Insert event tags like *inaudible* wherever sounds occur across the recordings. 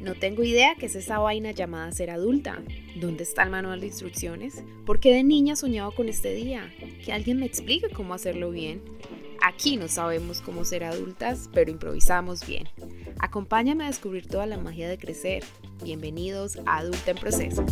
No tengo idea qué es esa vaina llamada ser adulta. ¿Dónde está el manual de instrucciones? ¿Por qué de niña soñaba con este día? Que alguien me explique cómo hacerlo bien. Aquí no sabemos cómo ser adultas, pero improvisamos bien. Acompáñame a descubrir toda la magia de crecer. Bienvenidos a Adulta en Proceso.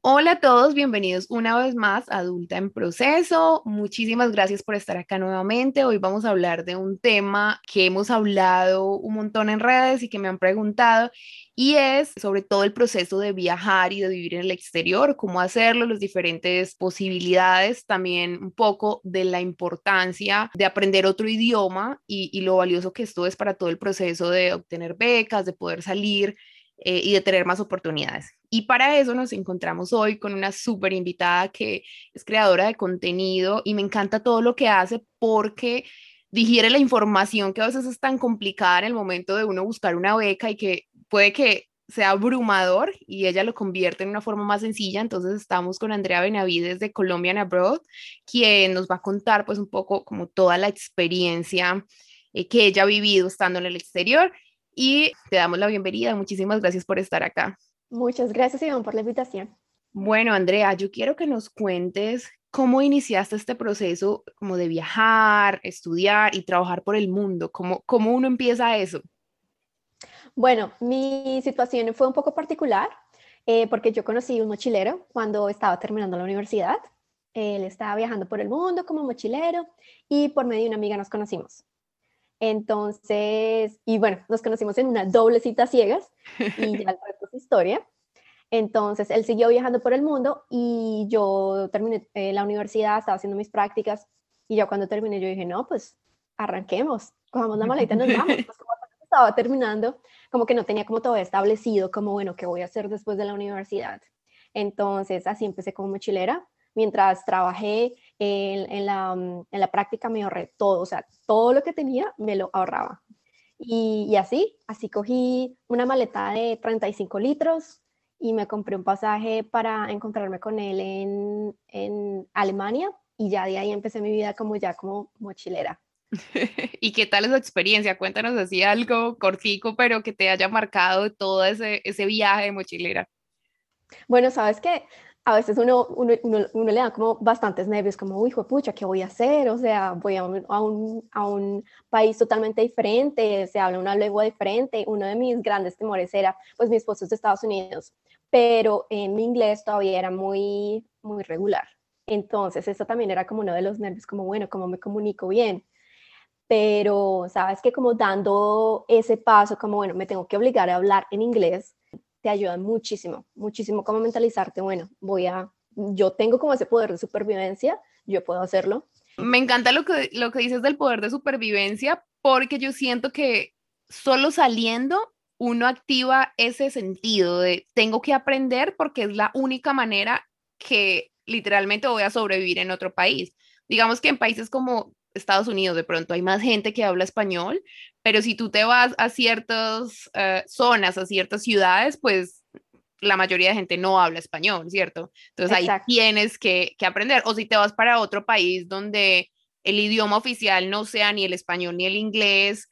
Hola a todos, bienvenidos una vez más a Adulta en Proceso. Muchísimas gracias por estar acá nuevamente. Hoy vamos a hablar de un tema que hemos hablado un montón en redes y que me han preguntado y es sobre todo el proceso de viajar y de vivir en el exterior, cómo hacerlo, las diferentes posibilidades, también un poco de la importancia de aprender otro idioma y, y lo valioso que esto es para todo el proceso de obtener becas, de poder salir eh, y de tener más oportunidades. Y para eso nos encontramos hoy con una súper invitada que es creadora de contenido y me encanta todo lo que hace porque digiere la información que a veces es tan complicada en el momento de uno buscar una beca y que puede que sea abrumador y ella lo convierte en una forma más sencilla. Entonces estamos con Andrea Benavides de Colombian Abroad, quien nos va a contar pues un poco como toda la experiencia eh, que ella ha vivido estando en el exterior y te damos la bienvenida. Muchísimas gracias por estar acá. Muchas gracias, Iván, por la invitación. Bueno, Andrea, yo quiero que nos cuentes cómo iniciaste este proceso como de viajar, estudiar y trabajar por el mundo. ¿Cómo, cómo uno empieza eso? Bueno, mi situación fue un poco particular eh, porque yo conocí un mochilero cuando estaba terminando la universidad. Él estaba viajando por el mundo como mochilero y por medio de una amiga nos conocimos. Entonces, y bueno, nos conocimos en una doble cita ciegas y ya *laughs* el resto es historia. Entonces, él siguió viajando por el mundo y yo terminé eh, la universidad, estaba haciendo mis prácticas y ya cuando terminé yo dije, no, pues arranquemos, cojamos la maleta y nos vamos. *laughs* Pues como estaba terminando, como que no tenía como todo establecido, como bueno, ¿qué voy a hacer después de la universidad? Entonces, así empecé como mochilera mientras trabajé en, la, mm, en, la, práctica me ahorré todo, o sea, todo lo que tenía me lo ahorraba. Y, así, así cogí una maleta de 35 litros y me compré un pasaje para encontrarme con él en, en Alemania y ya de ahí empecé mi vida como ya como mochilera. *laughs* ¿Y qué tal esa experiencia? Cuéntanos así algo cortico, pero que te haya marcado todo ese, ese viaje de mochilera. Bueno, sabes que a veces uno, uno, uno, le da como bastantes nervios, como, uy, pucha, ¿qué voy a hacer? O sea, voy a un, a un, a un país totalmente diferente, se habla una lengua diferente. Uno de mis grandes temores era, pues mi esposo es de Estados Unidos, pero en mi inglés todavía era muy, muy regular. Entonces, eso también era como uno de los nervios, como, bueno, ¿cómo me comunico bien? Pero, sabes que como dando ese paso, como, bueno, me tengo que obligar a hablar en inglés, te ayudan muchísimo, muchísimo como mentalizarte, bueno, voy a, yo tengo como ese poder de supervivencia, yo puedo hacerlo. Me encanta lo que, lo que dices del poder de supervivencia, porque yo siento que solo saliendo uno activa ese sentido de tengo que aprender porque es la única manera que literalmente voy a sobrevivir en otro país. Digamos que en países como Estados Unidos de pronto hay más gente que habla español, pero si tú te vas a ciertas eh, zonas, a ciertas ciudades, pues la mayoría de gente no habla español, ¿cierto? Entonces ahí tienes que, que aprender. O si te vas para otro país donde el idioma oficial no sea ni el español ni el inglés,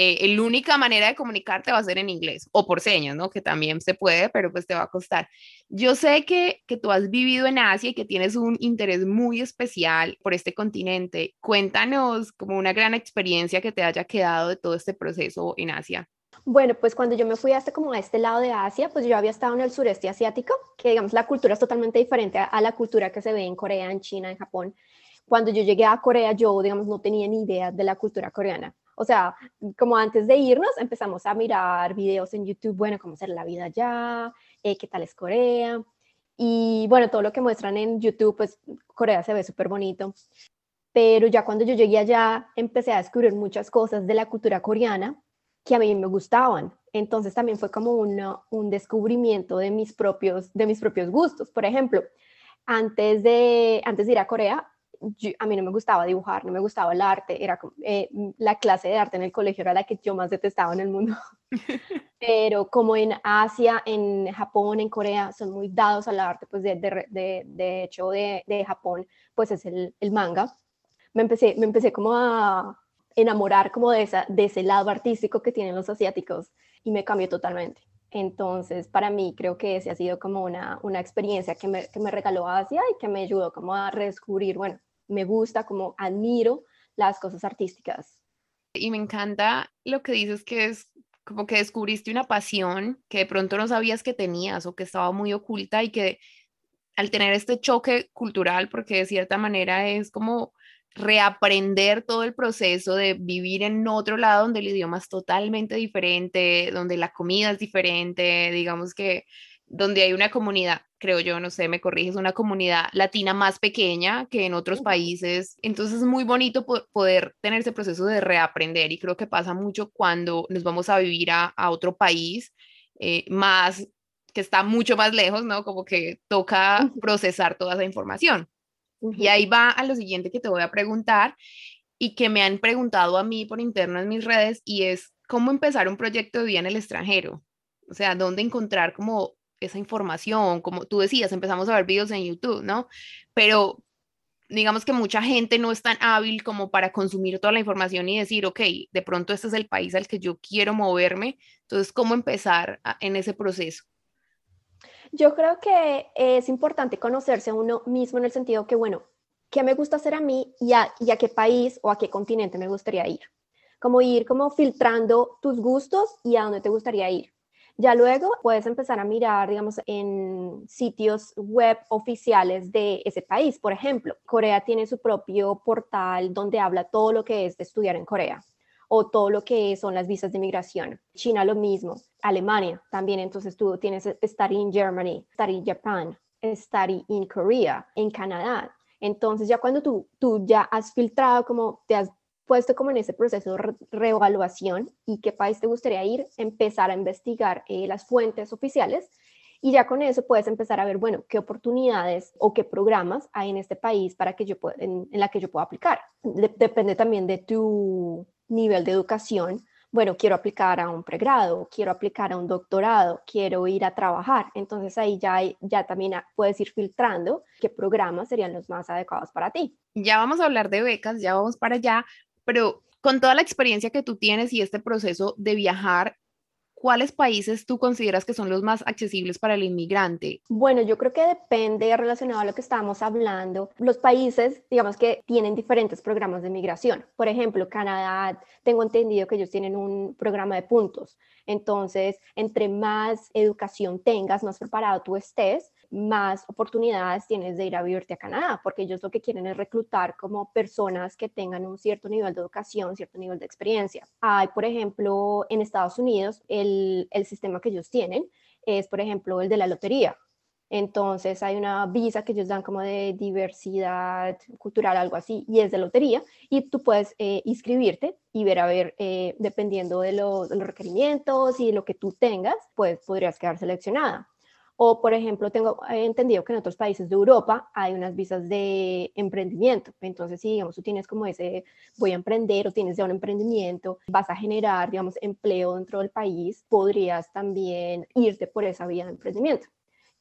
eh, la única manera de comunicarte va a ser en inglés o por señas, ¿no? Que también se puede, pero pues te va a costar. Yo sé que, que tú has vivido en Asia y que tienes un interés muy especial por este continente. Cuéntanos como una gran experiencia que te haya quedado de todo este proceso en Asia. Bueno, pues cuando yo me fui hasta como a este lado de Asia, pues yo había estado en el sureste asiático, que digamos la cultura es totalmente diferente a la cultura que se ve en Corea, en China, en Japón. Cuando yo llegué a Corea, yo, digamos, no tenía ni idea de la cultura coreana. O sea, como antes de irnos, empezamos a mirar videos en YouTube, bueno, cómo ser la vida allá, eh, qué tal es Corea. Y bueno, todo lo que muestran en YouTube, pues Corea se ve súper bonito. Pero ya cuando yo llegué allá, empecé a descubrir muchas cosas de la cultura coreana que a mí me gustaban. Entonces también fue como un descubrimiento de mis, propios, de mis propios gustos. Por ejemplo, antes de, antes de ir a Corea, a mí no me gustaba dibujar, no me gustaba el arte, era eh, la clase de arte en el colegio era la que yo más detestaba en el mundo. *laughs* Pero como en Asia, en Japón, en Corea, son muy dados al arte, pues de, de, de, hecho de, de, Japón, pues es el, el, manga. Me empecé, me empecé como a enamorar como de, esa, de ese lado artístico que tienen los asiáticos y me cambió totalmente. Entonces, para mí creo que ese ha sido como una, una experiencia que me, que me regaló Asia y que me ayudó como a redescubrir, bueno, me gusta, como admiro las cosas artísticas. Y me encanta lo que dices que es como que descubriste una pasión que de pronto no sabías que tenías o que estaba muy oculta y que al tener este choque cultural, porque de cierta manera es como reaprender todo el proceso de vivir en otro lado donde el idioma es totalmente diferente, donde la comida es diferente, digamos que donde hay una comunidad, creo yo, no sé, me corriges, una comunidad latina más pequeña que en otros países. Entonces es muy bonito poder tener ese proceso de reaprender y creo que pasa mucho cuando nos vamos a vivir a, otro país eh, más que está mucho más lejos, ¿no? Como que toca procesar toda esa información. Y ahí va a lo siguiente que te voy a preguntar y que me han preguntado a mí por interno en mis redes y es cómo empezar un proyecto de vida en el extranjero. O sea, dónde encontrar como esa información, como tú decías, empezamos a ver videos en YouTube, ¿no? Pero digamos que mucha gente no es tan hábil como para consumir toda la información y decir, ok, de pronto este es el país al que yo quiero moverme. Entonces, ¿cómo empezar en ese proceso? Yo creo que es importante conocerse a uno mismo en el sentido que, bueno, ¿qué me gusta hacer a mí y a, qué país o a qué continente me gustaría ir? Como ir como filtrando tus gustos y a dónde te gustaría ir. Ya luego puedes empezar a mirar, digamos, en sitios web oficiales de ese país. Por ejemplo, Corea tiene su propio portal donde habla todo lo que es de estudiar en Corea o todo lo que son las visas de migración. China lo mismo, Alemania también, entonces tú tienes Study in Germany, Study in Japan, Study in Korea, en Canadá. Entonces ya cuando tú, tú ya has filtrado, como te has puesto como en ese proceso de reevaluación y qué país te gustaría ir, empezar a investigar eh, las fuentes oficiales y ya con eso puedes empezar a ver, bueno, qué oportunidades o qué programas hay en este país para que yo en, la que yo pueda aplicar. depende también de tu nivel de educación, bueno, quiero aplicar a un pregrado, quiero aplicar a un doctorado, quiero ir a trabajar. Entonces ahí ya, ya también puedes ir filtrando qué programas serían los más adecuados para ti. Ya vamos a hablar de becas, ya vamos para allá, pero con toda la experiencia que tú tienes y este proceso de viajar, ¿cuáles países tú consideras que son los más accesibles para el inmigrante? Bueno, yo creo que depende relacionado a lo que estábamos hablando. Los países, digamos que tienen diferentes programas de migración. Por ejemplo, Canadá, tengo entendido que ellos tienen un programa de puntos. Entonces, entre más educación tengas, más preparado tú estés, más oportunidades tienes de ir a vivirte a Canadá, porque ellos lo que quieren es reclutar como personas que tengan un cierto nivel de educación, cierto nivel de experiencia. Hay, por ejemplo, en Estados Unidos, el, el sistema que ellos tienen es, por ejemplo, el de la lotería. Entonces hay una visa que ellos dan como de diversidad cultural, algo así, y es de lotería, y tú puedes eh, inscribirte y ver a ver, eh, dependiendo de, de, los requerimientos y lo que tú tengas, pues podrías quedar seleccionada. O, por ejemplo, tengo entendido que en otros países de Europa hay unas visas de emprendimiento. Entonces, si, digamos, tú tienes como ese, voy a emprender o tienes ya un emprendimiento, vas a generar, digamos, empleo dentro del país, podrías también irte por esa vía de emprendimiento.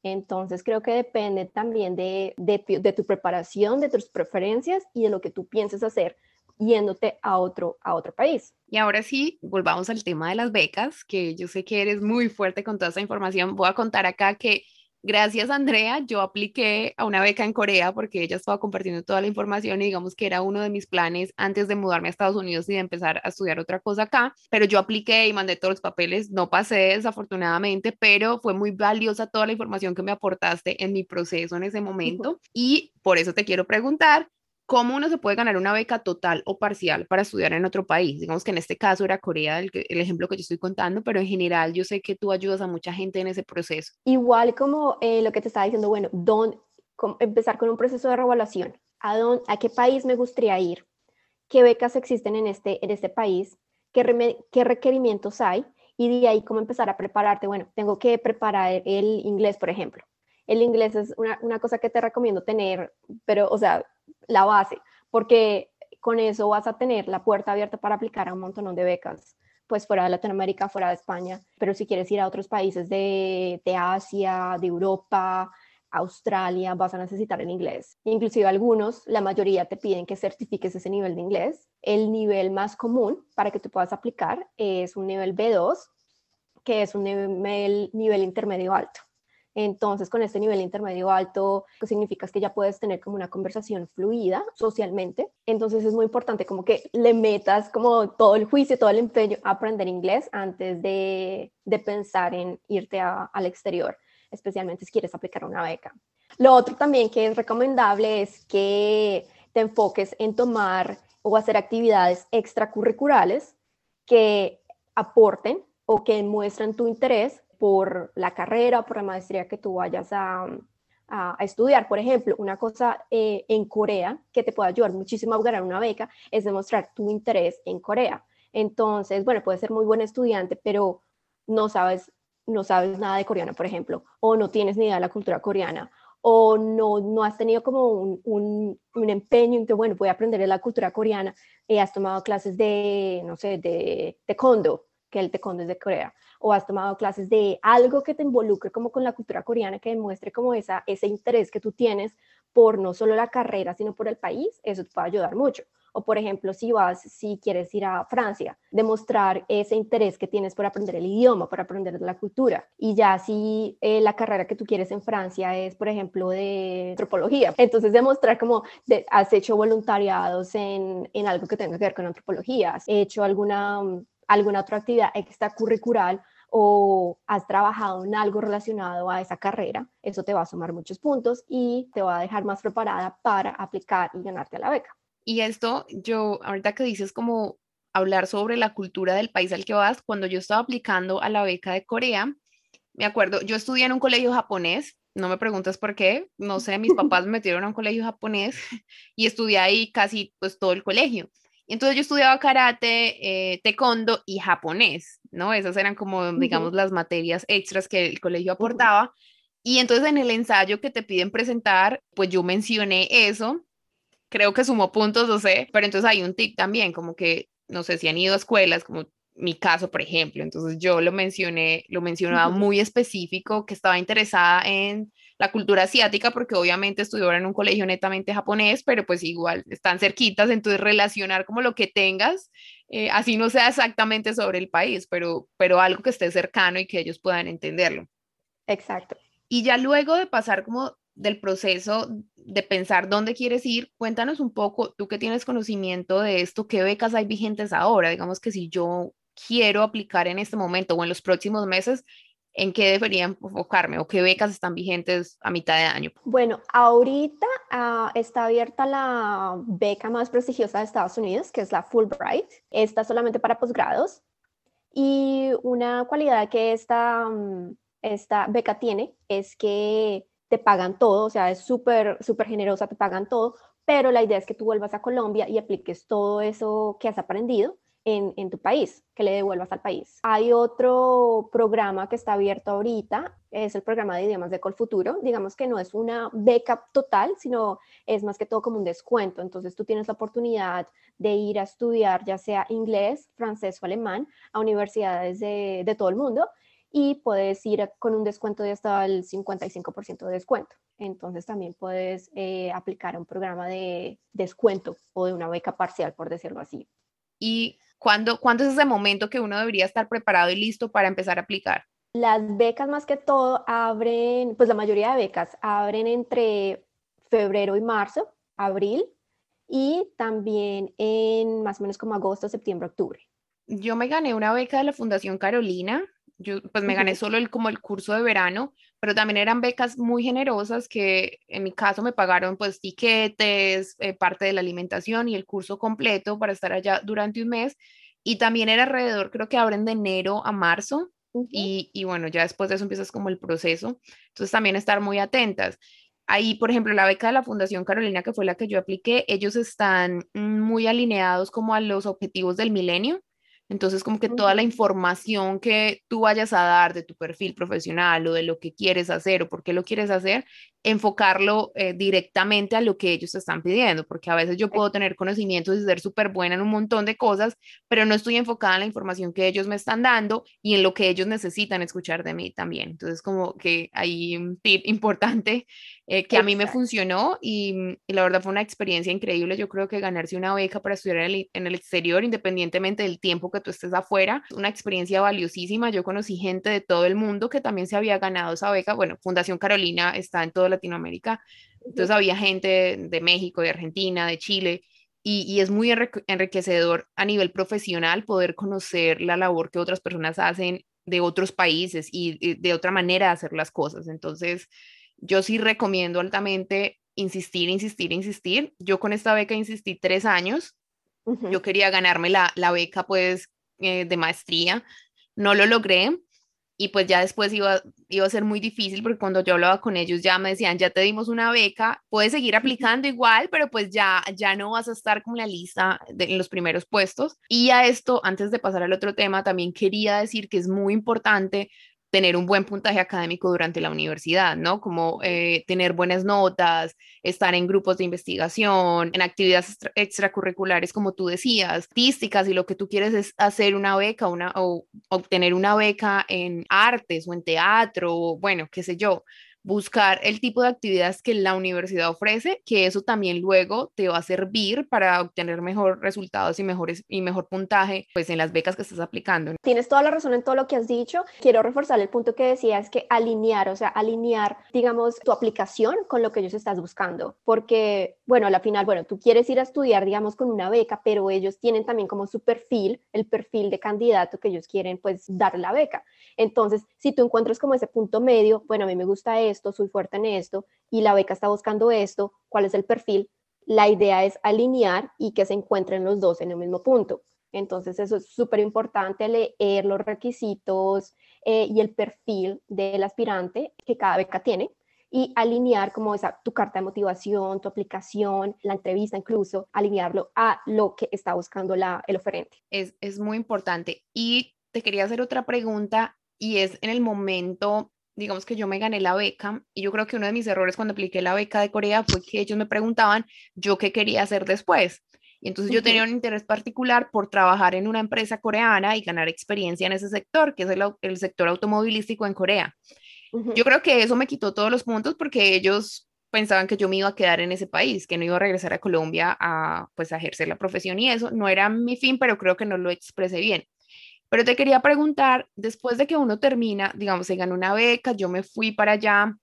Entonces, creo que depende también de, de, de tu preparación, de tus preferencias y de lo que tú pienses hacer yéndote a otro, a otro país. Y ahora sí, volvamos al tema de las becas, que yo sé que eres muy fuerte con toda esa información. Voy a contar acá que gracias Andrea, yo apliqué a una beca en Corea porque ella estaba compartiendo toda la información y digamos que era uno de mis planes antes de mudarme a Estados Unidos y de empezar a estudiar otra cosa acá, pero yo apliqué y mandé todos los papeles, no pasé desafortunadamente, pero fue muy valiosa toda la información que me aportaste en mi proceso en ese momento y por eso te quiero preguntar ¿cómo uno se puede ganar una beca total o parcial para estudiar en otro país? Digamos que en este caso era Corea el, ejemplo que yo estoy contando, pero en general yo sé que tú ayudas a mucha gente en ese proceso. Igual como eh, lo que te estaba diciendo, bueno, don, empezar con un proceso de revaluación. ¿A, ¿A qué país me gustaría ir? ¿Qué becas existen en este, en este país? ¿Qué, ¿Qué requerimientos hay? Y de ahí cómo empezar a prepararte. Bueno, tengo que preparar el inglés, por ejemplo. El inglés es una, una cosa que te recomiendo tener, pero, o sea, la base, porque con eso vas a tener la puerta abierta para aplicar a un montón de becas, pues fuera de Latinoamérica, fuera de España, pero si quieres ir a otros países de, Asia, de Europa, Australia, vas a necesitar el inglés. Inclusive algunos, la mayoría te piden que certifiques ese nivel de inglés. El nivel más común para que tú puedas aplicar es un nivel B2, que es un nivel, nivel intermedio alto. Entonces, con este nivel intermedio alto, pues significa que ya puedes tener como una conversación fluida socialmente. Entonces, es muy importante como que le metas como todo el juicio, todo el empeño a aprender inglés antes de, de pensar en irte al exterior, especialmente si quieres aplicar una beca. Lo otro también que es recomendable es que te enfoques en tomar o hacer actividades extracurriculares que aporten o que muestren tu interés por la carrera o por la maestría que tú vayas a, estudiar. Por ejemplo, una cosa eh, en Corea que te puede ayudar muchísimo a ganar una beca es demostrar tu interés en Corea. Entonces, bueno, puedes ser muy buen estudiante, pero no sabes, no sabes nada de coreano, por ejemplo, o no tienes ni idea de la cultura coreana, o no, no has tenido como un, un, empeño en que, bueno, voy a aprender de la cultura coreana, y has tomado clases de, no sé, de taekwondo, que el taekwondo es de Corea, o has tomado clases de algo que te involucre como con la cultura coreana, que demuestre como esa, ese interés que tú tienes por no solo la carrera, sino por el país, eso te puede ayudar mucho. O por ejemplo, si vas, si quieres ir a Francia, demostrar ese interés que tienes por aprender el idioma, por aprender la cultura. Y ya si eh, la carrera que tú quieres en Francia es, por ejemplo, de antropología, entonces demostrar como has hecho voluntariados en, en algo que tenga que ver con antropología, has hecho alguna alguna otra actividad extracurricular o has trabajado en algo relacionado a esa carrera, eso te va a sumar muchos puntos y te va a dejar más preparada para aplicar y ganarte la beca. Y esto, yo, ahorita que dices como hablar sobre la cultura del país al que vas, cuando yo estaba aplicando a la beca de Corea, me acuerdo, yo estudié en un colegio japonés, no me preguntas por qué, no sé, mis *laughs* papás me metieron a un colegio japonés y estudié ahí casi pues todo el colegio. Entonces yo estudiaba karate, eh, taekwondo y japonés, ¿no? Esas eran como, digamos, las materias extras que el colegio aportaba. Y entonces en el ensayo que te piden presentar, pues yo mencioné eso. Creo que sumó puntos, no sé, pero entonces hay un tip también, como que, no sé, si han ido a escuelas, como mi caso, por ejemplo, entonces yo lo mencioné, lo mencionaba muy específico, que estaba interesada en la cultura asiática, porque obviamente estudió en un colegio netamente japonés, pero pues igual están cerquitas, entonces relacionar como lo que tengas, eh, así no sea exactamente sobre el país, pero, pero algo que esté cercano y que ellos puedan entenderlo. Exacto. Y ya luego de pasar como del proceso de pensar dónde quieres ir, cuéntanos un poco, tú que tienes conocimiento de esto, qué becas hay vigentes ahora. Digamos que si yo quiero aplicar en este momento o en los próximos meses, ¿en qué debería enfocarme o qué becas están vigentes a mitad de año? Bueno, ahorita ah, está abierta la beca más prestigiosa de Estados Unidos, que es la Fulbright. Está solamente para posgrados. Y una cualidad que esta, mm, esta beca tiene es que te pagan todo, o sea, es súper, súper generosa, te pagan todo, pero la idea es que tú vuelvas a Colombia y apliques todo eso que has aprendido en, tu país, que le devuelvas al país. Hay otro programa que está abierto ahorita, es el programa de idiomas de Colfuturo. Digamos que no es una beca total, sino es más que todo como un descuento. Entonces tú tienes la oportunidad de ir a estudiar ya sea inglés, francés o alemán a universidades de, de todo el mundo y puedes ir con un descuento de hasta el 55% de descuento. Entonces también puedes eh, aplicar un programa de descuento o de una beca parcial, por decirlo así. Y ¿Cuándo, ¿Cuándo es ese momento que uno debería estar preparado y listo para empezar a aplicar? Las becas más que todo abren, pues la mayoría de becas abren entre febrero y marzo, abril, y también en más o menos como agosto, septiembre, octubre. Yo me gané una beca de la Fundación Carolina yo pues me gané solo el, como el curso de verano, pero también eran becas muy generosas que en mi caso me pagaron pues tiquetes, eh, parte de la alimentación y el curso completo para estar allá durante un mes. Y también era alrededor, creo que abren de enero a marzo. y, y bueno, ya después de eso empiezas como el proceso. Entonces también estar muy atentas. Ahí, por ejemplo, la beca de la Fundación Carolina, que fue la que yo apliqué, ellos están muy alineados como a los objetivos del milenio Entonces, como que toda la información que tú vayas a dar de tu perfil profesional o de lo que quieres hacer o por qué lo quieres hacer, enfocarlo eh, directamente a lo que ellos te están pidiendo, porque a veces yo puedo tener conocimientos y ser súper buena en un montón de cosas, pero no estoy enfocada en la información que ellos me están dando y en lo que ellos necesitan escuchar de mí también. Entonces, como que hay un tip *laughs* importante eh, que a mí me funcionó y, la verdad fue una experiencia increíble. Yo creo que ganarse una beca para estudiar en el, en el exterior, independientemente del tiempo que tú estés afuera, una experiencia valiosísima. Yo conocí gente de todo el mundo que también se había ganado esa beca. Bueno, Fundación Carolina está en toda Latinoamérica, entonces había gente de México, de Argentina, de Chile. Y, es muy enriquecedor a nivel profesional poder conocer la labor que otras personas hacen de otros países y de otra manera de hacer las cosas. Entonces, yo sí recomiendo altamente insistir, insistir, insistir. Yo con esta beca insistí tres años. Yo quería ganarme la, la beca pues eh, de maestría. No lo logré y pues ya después iba, iba a ser muy difícil porque cuando yo hablaba con ellos ya me decían, ya te dimos una beca, puedes seguir aplicando igual, pero pues ya, ya no vas a estar con la lista de, en los primeros puestos. Y a esto, antes de pasar al otro tema, también quería decir que es muy importante tener un buen puntaje académico durante la universidad, ¿no? Como eh, tener buenas notas, estar en grupos de investigación, en actividades extracurriculares, como tú decías, artísticas, y lo que tú quieres es hacer una beca una, o obtener una beca en artes o en teatro, bueno, qué sé yo buscar el tipo de actividades que la universidad ofrece, que eso también luego te va a servir para obtener mejores resultados y, mejores, y mejor puntaje pues en las becas que estás aplicando. Tienes toda la razón en todo lo que has dicho. Quiero reforzar el punto que decías que alinear, o sea, alinear, digamos, tu aplicación con lo que ellos estás buscando, porque, bueno, a la final, bueno, tú quieres ir a estudiar, digamos, con una beca, pero ellos tienen también como su perfil, el perfil de candidato que ellos quieren, pues, dar la beca. Entonces, si tú encuentras como ese punto medio, bueno, a mí me gusta esto, soy fuerte en esto, y la beca está buscando esto, ¿cuál es el perfil? La idea es alinear y que se encuentren los dos en el mismo punto. Entonces, eso es súper importante, leer los requisitos eh, y el perfil del aspirante que cada beca tiene y alinear como esa, tu carta de motivación, tu aplicación, la entrevista incluso, alinearlo a lo que está buscando la, el oferente. Es, es muy importante. Y te quería hacer otra pregunta y es en el momento, digamos que yo me gané la beca y yo creo que uno de mis errores cuando apliqué la beca de Corea fue que ellos me preguntaban yo qué quería hacer después. Y entonces yo tenía un interés particular por trabajar en una empresa coreana y ganar experiencia en ese sector, que es el, el sector automovilístico en Corea. Yo creo que eso me quitó todos los puntos porque ellos pensaban que yo me iba a quedar en ese país, que no iba a regresar a Colombia a pues a ejercer la profesión y eso no era mi fin, pero creo que no lo expresé bien. Pero te quería preguntar, después de que uno termina, digamos, se ganó una beca, yo me fui para allá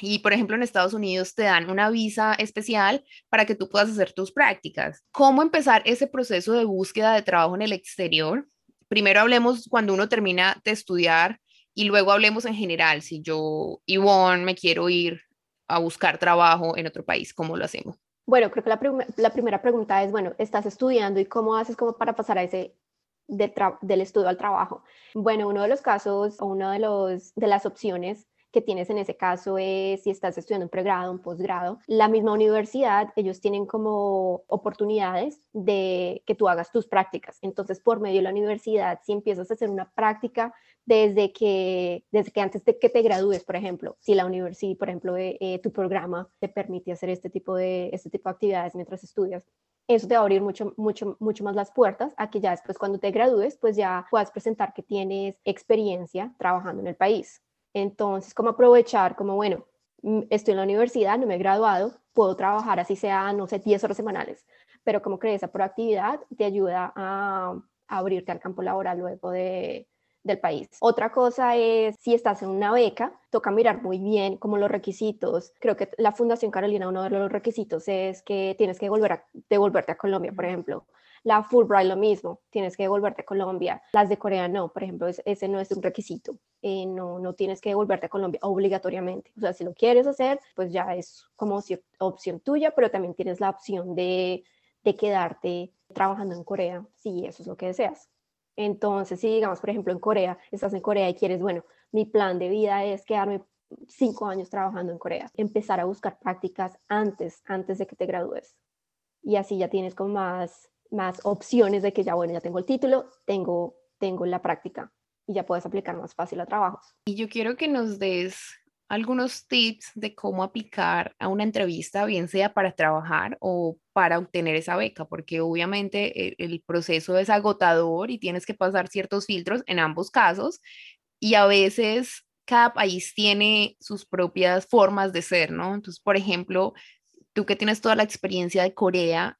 y, por ejemplo, en Estados Unidos te dan una visa especial para que tú puedas hacer tus prácticas. ¿Cómo empezar ese proceso de búsqueda de trabajo en el exterior? Primero hablemos cuando uno termina de estudiar y luego hablemos en general, si yo, Ivonne, me quiero ir a buscar trabajo en otro país, ¿cómo lo hacemos? Bueno, creo que la, la primera pregunta es, bueno, estás estudiando y cómo haces como para pasar a ese del estudio al trabajo. Bueno, uno de los casos o una de, los, de las opciones que tienes en ese caso es si estás estudiando un pregrado, un posgrado. La misma universidad, ellos tienen como oportunidades de que tú hagas tus prácticas. Entonces, por medio de la universidad, si empiezas a hacer una práctica desde que, desde que antes de que te gradúes, por ejemplo, si la universidad, por ejemplo, eh, eh, tu programa te permite hacer este tipo, de, este tipo de actividades mientras estudias, eso te va a abrir mucho, mucho, mucho más las puertas a que ya después cuando te gradúes, pues ya puedas presentar que tienes experiencia trabajando en el país. Entonces, como aprovechar, como bueno, mm, estoy en la universidad, no me he graduado, puedo trabajar así sea, no sé, 10 horas semanales, pero como que esa proactividad te ayuda a abrirte al campo laboral luego de, del país. Otra cosa es si estás en una beca, toca mirar muy bien como los requisitos. Creo que la Fundación Carolina, uno de los requisitos es que tienes que volver a, devolverte a Colombia, por ejemplo. La Fulbright lo mismo, tienes que devolverte a Colombia. Las de Corea no, por ejemplo, ese no es un requisito. Eh, no, no tienes que devolverte a Colombia obligatoriamente. O sea, si lo quieres hacer, pues ya es como opción tuya, pero también tienes la opción de, de quedarte trabajando en Corea, si eso es lo que deseas. Entonces, si digamos, por ejemplo, en Corea, estás en Corea y quieres, bueno, mi plan de vida es quedarme cinco años trabajando en Corea, empezar a buscar prácticas antes, antes de que te gradúes. Y así ya tienes como más, más opciones de que ya, bueno, ya tengo el título, tengo, tengo la práctica y ya puedes aplicar más fácil a trabajos. Y yo quiero que nos des algunos tips de cómo aplicar a una entrevista, bien sea para trabajar o para obtener esa beca, porque obviamente el, el, proceso es agotador y tienes que pasar ciertos filtros en ambos casos y a veces cada país tiene sus propias formas de ser, ¿no? Entonces, por ejemplo, tú que tienes toda la experiencia de Corea,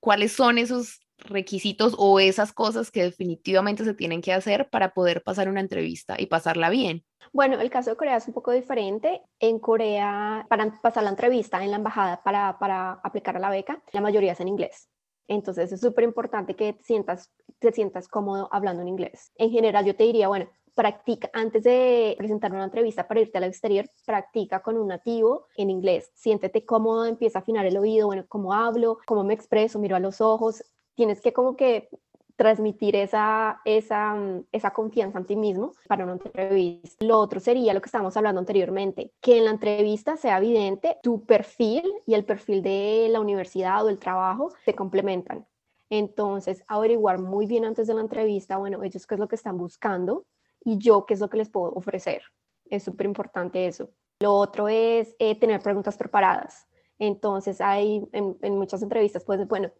¿cuáles son esos requisitos o esas cosas que definitivamente se tienen que hacer para poder pasar una entrevista y pasarla bien? Bueno, el caso de Corea es un poco diferente. En Corea, para pasar la entrevista en la embajada para, para aplicar a la beca, la mayoría es en inglés. Entonces es súper importante que sientas, te sientas cómodo hablando en inglés. En general, yo te diría, bueno, practica, antes de presentar una entrevista para irte al exterior, practica con un nativo en inglés. Siéntete cómodo, empieza a afinar el oído, bueno, cómo hablo, cómo me expreso, miro a los ojos. Tienes que como que transmitir esa, esa, mm, esa confianza en ti mismo para una entrevista. Lo otro sería lo que estábamos hablando anteriormente, que en la entrevista sea evidente tu perfil y el perfil de la universidad o el trabajo se complementan. Entonces, averiguar muy bien antes de la entrevista, bueno, ellos qué es lo que están buscando y yo qué es lo que les puedo ofrecer. Es súper importante eso. Lo otro es eh, tener preguntas preparadas. Entonces, hay en, en muchas entrevistas, pues, bueno,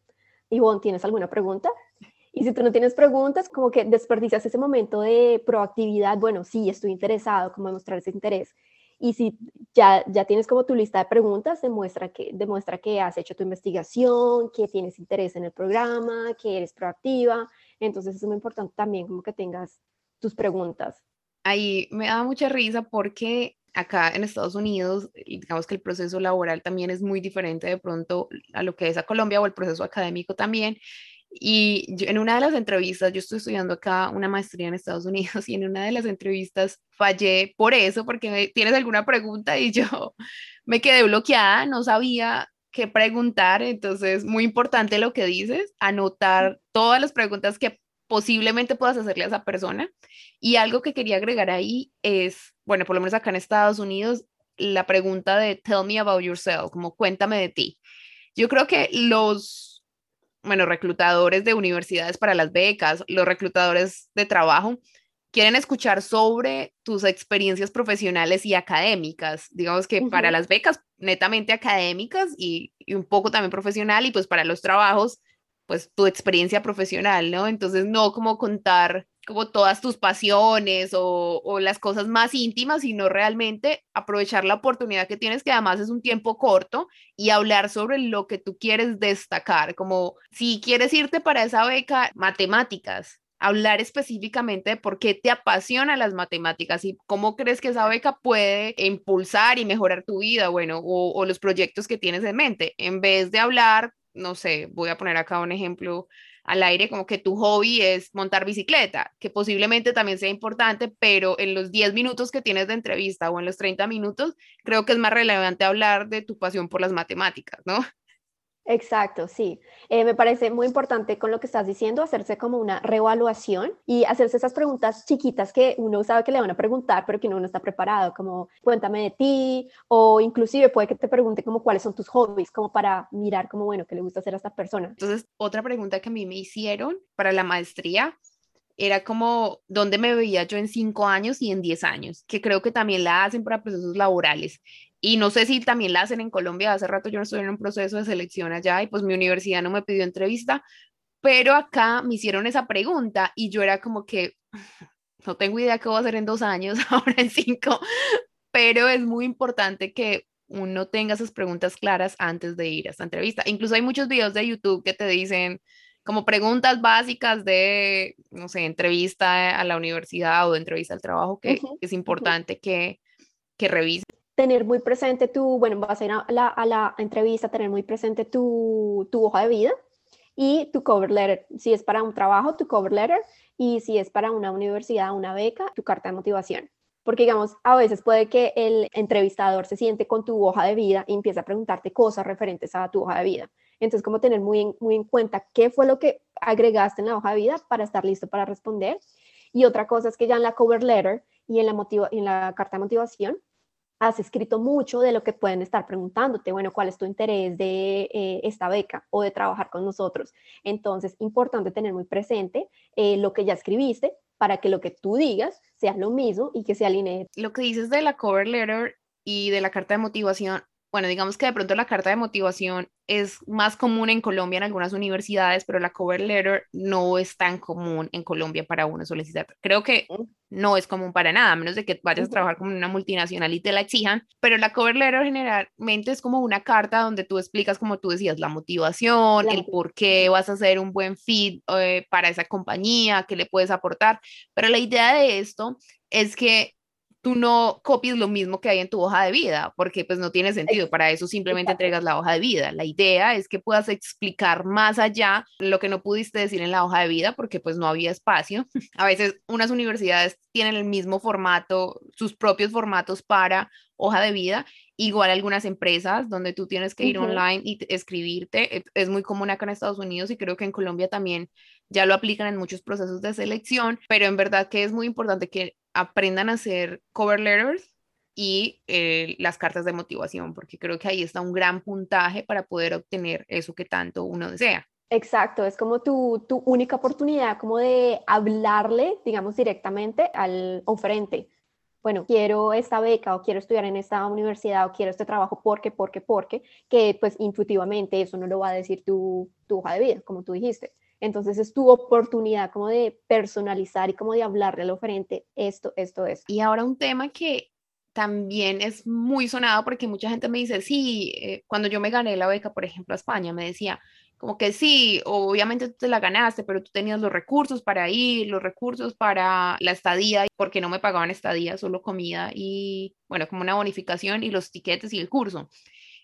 Ivonne, ¿tienes alguna pregunta? Y si tú no tienes preguntas, como que desperdicias ese momento de proactividad, bueno, sí, estoy interesado, como demostrar ese interés. Y si ya, ya tienes como tu lista de preguntas, demuestra que, demuestra que has hecho tu investigación, que tienes interés en el programa, que eres proactiva. Entonces es muy importante también como que tengas tus preguntas. Ahí me da mucha risa porque acá en Estados Unidos, digamos que el proceso laboral también es muy diferente de pronto a lo que es a Colombia o el proceso académico también. Y en una de las entrevistas, yo estoy estudiando acá una maestría en Estados Unidos *laughs* y en una de las entrevistas fallé por eso, porque tienes alguna pregunta y yo *laughs* me quedé bloqueada, no sabía qué preguntar, entonces muy importante lo que dices, anotar todas las preguntas que posiblemente puedas hacerle a esa persona. Y algo que quería agregar ahí es, bueno, por lo menos acá en Estados Unidos, la pregunta de tell me about yourself, como cuéntame de ti. Yo creo que los bueno, reclutadores de universidades para las becas, los reclutadores de trabajo, quieren escuchar sobre tus experiencias profesionales y académicas. Digamos que para las becas, netamente académicas y, y, un poco también profesional, y pues para los trabajos, pues tu experiencia profesional, ¿no? Entonces, no como contar como todas tus pasiones o, las cosas más íntimas, sino realmente aprovechar la oportunidad que tienes, que además es un tiempo corto, y hablar sobre lo que tú quieres destacar, como si quieres irte para esa beca, matemáticas, hablar específicamente de por qué te apasionan las matemáticas y cómo crees que esa beca puede impulsar y mejorar tu vida, bueno, o los proyectos que tienes en mente, en vez de hablar, no sé, voy a poner acá un ejemplo al aire como que tu hobby es montar bicicleta, que posiblemente también sea importante, pero en los 10 minutos que tienes de entrevista o en los 30 minutos, creo que es más relevante hablar de tu pasión por las matemáticas, ¿no? Exacto, sí. Eh, me parece muy importante con lo que estás diciendo, hacerse como una reevaluación y hacerse esas preguntas chiquitas que uno sabe que le van a preguntar, pero que uno no está preparado, como cuéntame de ti, o inclusive puede que te pregunte como cuáles son tus hobbies, como para mirar como, bueno, qué le gusta hacer a esta persona. Entonces, otra pregunta que a mí me hicieron para la maestría era como dónde me veía yo en cinco años y en diez años, que creo que también la hacen para procesos laborales. Y no sé si también la hacen en Colombia, hace rato yo estoy en un proceso de selección allá y pues mi universidad no me pidió entrevista, pero acá me hicieron esa pregunta y yo era como que *sighs* no tengo idea qué voy a hacer en dos años, *laughs* ahora en cinco, pero es muy importante que uno tenga esas preguntas claras antes de ir a esta entrevista. Incluso hay muchos videos de YouTube que te dicen como preguntas básicas de, no sé, entrevista a la universidad o de entrevista al trabajo que es importante que, que revisen tener muy presente tu, bueno, vas a ir a la, a la entrevista, tener muy presente tu, tu, hoja de vida y tu cover letter. Si es para un trabajo, tu cover letter y si es para una universidad, una beca, tu carta de motivación. Porque, digamos, a veces puede que el entrevistador se siente con tu hoja de vida y empieza a preguntarte cosas referentes a tu hoja de vida. Entonces, como tener muy en, muy en cuenta qué fue lo que agregaste en la hoja de vida para estar listo para responder. Y otra cosa es que ya en la cover letter y en la, carta de motivación has escrito mucho de lo que pueden estar preguntándote, bueno, ¿cuál es tu interés de eh, esta beca o de trabajar con nosotros? Entonces, importante tener muy presente eh, lo que ya escribiste para que lo que tú digas sea lo mismo y que se alinee. Lo que dices de la cover letter y de la carta de motivación, bueno, digamos que de pronto la carta de motivación es más común en Colombia en algunas universidades, pero la cover letter no es tan común en Colombia para uno solicitar. Creo que no es común para nada, a menos de que vayas a trabajar con una multinacional y te la exijan, pero la cover letter generalmente es como una carta donde tú explicas, como tú decías, la motivación, el por qué vas a hacer un buen fit eh, para esa compañía, qué le puedes aportar, pero la idea de esto es que tú no copies lo mismo que hay en tu hoja de vida, porque pues no tiene sentido, para eso simplemente entregas la hoja de vida. La idea es que puedas explicar más allá lo que no pudiste decir en la hoja de vida, porque pues no había espacio. *laughs* A veces unas universidades tienen el mismo formato, sus propios formatos para hoja de vida, igual algunas empresas donde tú tienes que ir online y escribirte, es muy común acá en Estados Unidos y creo que en Colombia también ya lo aplican en muchos procesos de selección, pero en verdad que es muy importante que aprendan a hacer cover letters y eh, las cartas de motivación, porque creo que ahí está un gran puntaje para poder obtener eso que tanto uno desea. Exacto, es como tu, tu única oportunidad como de hablarle, digamos, directamente al oferente. Bueno, quiero esta beca o quiero estudiar en esta universidad o quiero este trabajo porque, porque, porque, que pues intuitivamente eso no lo va a decir tu, tu hoja de vida, como tú dijiste. Entonces es tu oportunidad como de personalizar y como de hablarle al oferente esto, esto, esto. Y ahora un tema que también es muy sonado porque mucha gente me dice, sí, eh, cuando yo me gané la beca, por ejemplo, a España, me decía, como que sí, obviamente tú te la ganaste, pero tú tenías los recursos para ir, los recursos para la estadía, porque no me pagaban estadía, solo comida y, bueno, como una bonificación y los tiquetes y el curso.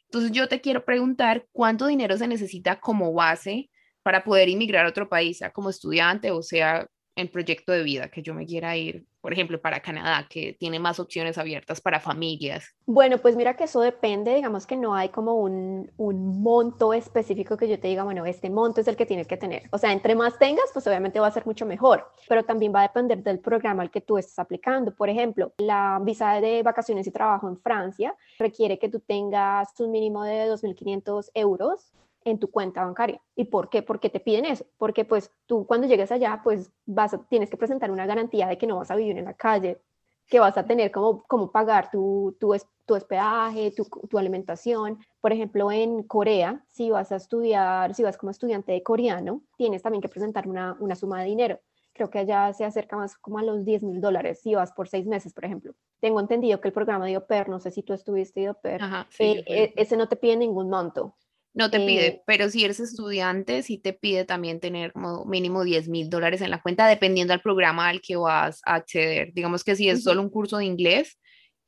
Entonces yo te quiero preguntar, ¿cuánto dinero se necesita como base para poder inmigrar a otro país, sea como estudiante o sea en proyecto de vida, que yo me quiera ir, por ejemplo, para Canadá, que tiene más opciones abiertas para familias? Bueno, pues mira que eso depende, digamos que no hay como un, un, monto específico que yo te diga, bueno, este monto es el que tienes que tener. O sea, entre más tengas, pues obviamente va a ser mucho mejor, pero también va a depender del programa al que tú estés aplicando. Por ejemplo, la visa de vacaciones y trabajo en Francia requiere que tú tengas un mínimo de 2.500 euros en tu cuenta bancaria. ¿Y por qué? Porque te piden eso. Porque pues tú cuando llegues allá, pues vas tienes que presentar una garantía de que no vas a vivir en la calle, que vas a tener como, como pagar tu, tu, tu hospedaje, tu, tu, alimentación. Por ejemplo, en Corea, si vas a estudiar, si vas como estudiante de coreano, tienes también que presentar una, una suma de dinero. Creo que allá se acerca más como a los 10 mil dólares si vas por seis meses, por ejemplo. Tengo entendido que el programa de OPER, no sé si tú estuviste de OPER, eh, eh, ese no te pide ningún monto. No te pide, eh, pero si eres estudiante, sí te pide también tener como mínimo 10 mil dólares en la cuenta, dependiendo del programa al que vas a acceder. Digamos que si es solo un curso de inglés,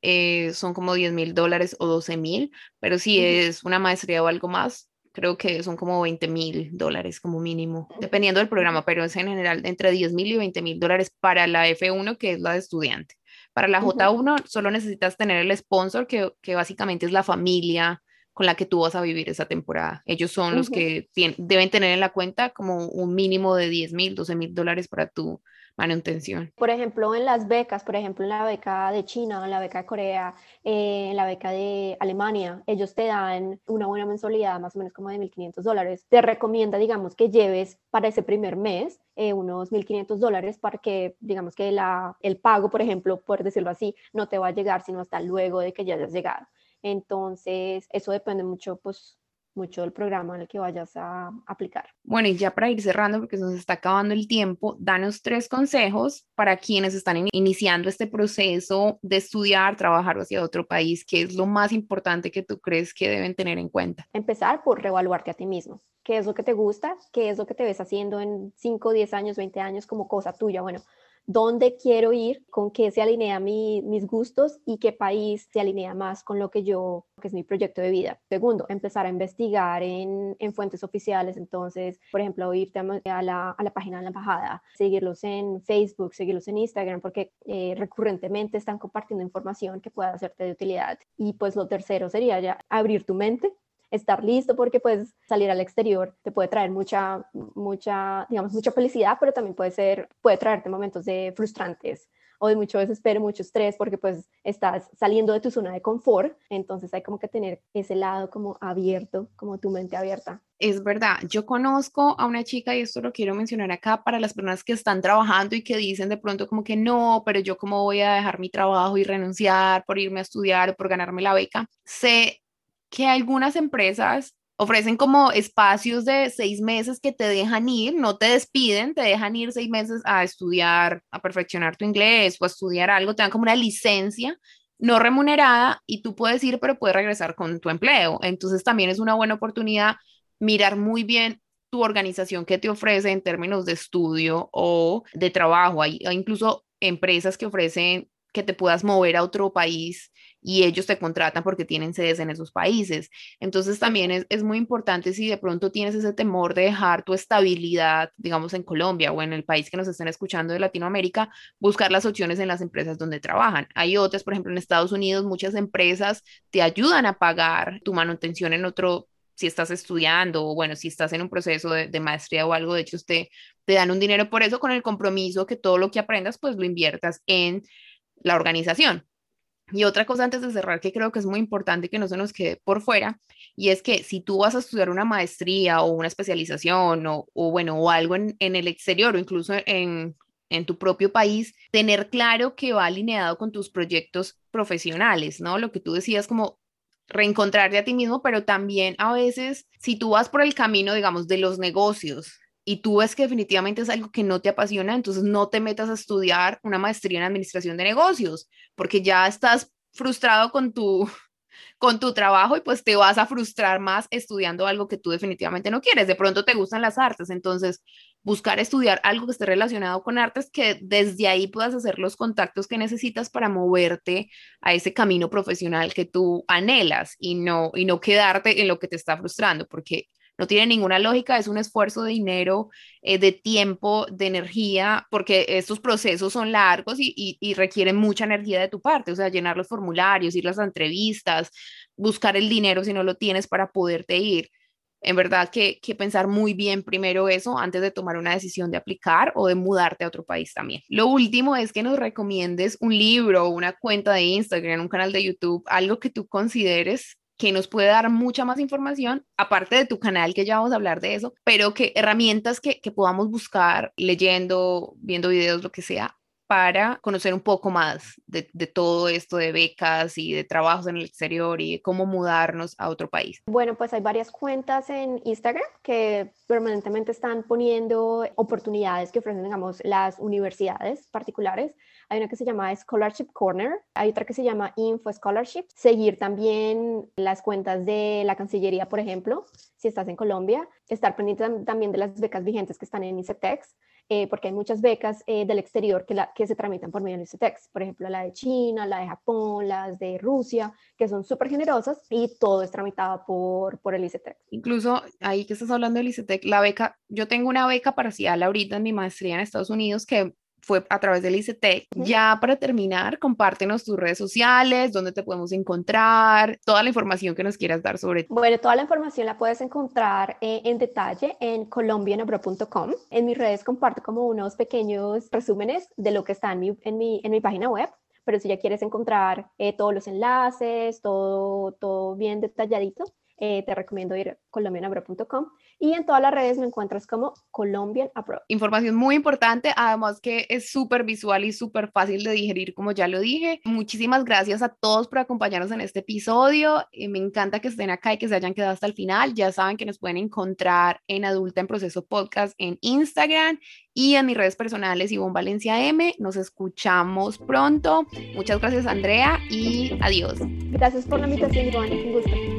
eh, son como 10 mil dólares o 12 mil, pero si es una maestría o algo más, creo que son como 20 mil dólares como mínimo, dependiendo del programa, pero es en general entre 10 mil y 20 mil dólares para la F1, que es la de estudiante. Para la J1 solo necesitas tener el sponsor, que, que básicamente es la familia con la que tú vas a vivir esa temporada. Ellos son los que deben tener en la cuenta como un mínimo de 10 mil, 12 mil dólares para tu manutención. Por ejemplo, en las becas, por ejemplo, en la beca de China, en la beca de Corea, eh, en la beca de Alemania, ellos te dan una buena mensualidad, más o menos como de 1.500 dólares. Te recomienda, digamos, que lleves para ese primer mes eh, unos 1.500 dólares para que, digamos, que la, el pago, por ejemplo, por decirlo así, no te va a llegar sino hasta luego de que ya hayas llegado. Entonces, eso depende mucho, pues, mucho del programa en el que vayas a aplicar. Bueno, y ya para ir cerrando, porque nos está acabando el tiempo, danos tres consejos para quienes están iniciando este proceso de estudiar, trabajar hacia otro país. ¿Qué es lo más importante que tú crees que deben tener en cuenta? Empezar por reevaluarte a ti mismo. ¿Qué es lo que te gusta? ¿Qué es lo que te ves haciendo en 5, 10 años, 20 años como cosa tuya? Bueno, dónde quiero ir, con qué se alinea mis gustos y qué país se alinea más con lo que yo, que es mi proyecto de vida. Segundo, empezar a investigar en, fuentes oficiales, entonces, por ejemplo, irte a la, página de la embajada, seguirlos en Facebook, seguirlos en Instagram, porque eh, recurrentemente están compartiendo información que pueda hacerte de utilidad. Y pues lo tercero sería ya abrir tu mente estar listo porque puedes salir al exterior, te puede traer mucha, mucha, digamos, mucha felicidad, pero también puede ser, puede traerte momentos de frustrantes o de mucho desespero, mucho estrés, porque pues estás saliendo de tu zona de confort, entonces hay como que tener ese lado como abierto, como tu mente abierta. Es verdad, yo conozco a una chica y esto lo quiero mencionar acá para las personas que están trabajando y que dicen de pronto como que no, pero yo cómo voy a dejar mi trabajo y renunciar por irme a estudiar o por ganarme la beca. Sé que algunas empresas ofrecen como espacios de seis meses que te dejan ir, no te despiden, te dejan ir seis meses a estudiar, a perfeccionar tu inglés o a estudiar algo, te dan como una licencia no remunerada y tú puedes ir, pero puedes regresar con tu empleo. Entonces también es una buena oportunidad mirar muy bien tu organización que te ofrece en términos de estudio o de trabajo. Hay, incluso empresas que ofrecen que te puedas mover a otro país y ellos te contratan porque tienen sedes en esos países. Entonces también es, es, muy importante si de pronto tienes ese temor de dejar tu estabilidad, digamos, en Colombia o en el país que nos estén escuchando de Latinoamérica, buscar las opciones en las empresas donde trabajan. Hay otras, por ejemplo, en Estados Unidos, muchas empresas te ayudan a pagar tu manutención en otro si estás estudiando o bueno, si estás en un proceso de, maestría o algo, de hecho, te, te dan un dinero por eso con el compromiso que todo lo que aprendas, pues lo inviertas en la organización. Y otra cosa antes de cerrar que creo que es muy importante que no se nos quede por fuera, y es que si tú vas a estudiar una maestría o una especialización o, o bueno, o algo en, en, el exterior o incluso en, en tu propio país, tener claro que va alineado con tus proyectos profesionales, ¿no? Lo que tú decías como reencontrarte a ti mismo, pero también a veces si tú vas por el camino, digamos, de los negocios, y tú ves que definitivamente es algo que no te apasiona, entonces no te metas a estudiar una maestría en administración de negocios, porque ya estás frustrado con tu, *laughs* con tu trabajo y pues te vas a frustrar más estudiando algo que tú definitivamente no quieres. De pronto te gustan las artes, entonces buscar estudiar algo que esté relacionado con artes, que desde ahí puedas hacer los contactos que necesitas para moverte a ese camino profesional que tú anhelas y no, y no quedarte en lo que te está frustrando, porque no tiene ninguna lógica, es un esfuerzo de dinero, eh, de tiempo, de energía, porque estos procesos son largos y, y, requieren mucha energía de tu parte, o sea, llenar los formularios, ir las entrevistas, buscar el dinero si no lo tienes para poderte ir. En verdad que, que pensar muy bien primero eso antes de tomar una decisión de aplicar o de mudarte a otro país también. Lo último es que nos recomiendes un libro, una cuenta de Instagram, un canal de YouTube, algo que tú consideres que nos puede dar mucha más información, aparte de tu canal, que ya vamos a hablar de eso, pero que herramientas que, que podamos buscar leyendo, viendo videos, lo que sea, para conocer un poco más de, todo esto de becas y de trabajos en el exterior y cómo mudarnos a otro país? Bueno, pues hay varias cuentas en Instagram que permanentemente están poniendo oportunidades que ofrecen, digamos, las universidades particulares. Hay una que se llama Scholarship Corner, hay otra que se llama Info Scholarship. Seguir también las cuentas de la Cancillería, por ejemplo, si estás en Colombia. Estar pendiente también de las becas vigentes que están en ICETEX eh, porque hay muchas becas eh, del exterior que, la, que se tramitan por medio de ICETEX, por ejemplo, la de China, la de Japón, las de Rusia, que son súper generosas y todo es tramitado por, por el ICETEX. Incluso ahí que estás hablando del ICETEX, la beca, yo tengo una beca parcial ahorita en mi maestría en Estados Unidos que fue a través del ICT. Ya para terminar, compártenos tus redes sociales, dónde te podemos encontrar, toda la información que nos quieras dar sobre. Bueno, toda la información la puedes encontrar eh, en detalle en colombianabro.com. En mis redes comparto como unos pequeños resúmenes de lo que está en mi, en mi, en mi página web pero si ya quieres encontrar eh, todos los enlaces, todo, todo bien detalladito, eh, te recomiendo ir a colombianabro.com y en todas las redes me encuentras como Colombian Abroad. Información muy importante, además que es súper visual y súper fácil de digerir, como ya lo dije. Muchísimas gracias a todos por acompañarnos en este episodio. Eh, me encanta que estén acá y que se hayan quedado hasta el final. Ya saben que nos pueden encontrar en Adulta en Proceso Podcast en Instagram y en mis redes personales Ivonne Valencia M. Nos escuchamos pronto. Muchas gracias Andrea y adiós. Gracias por la invitación Ivonne, un gusto.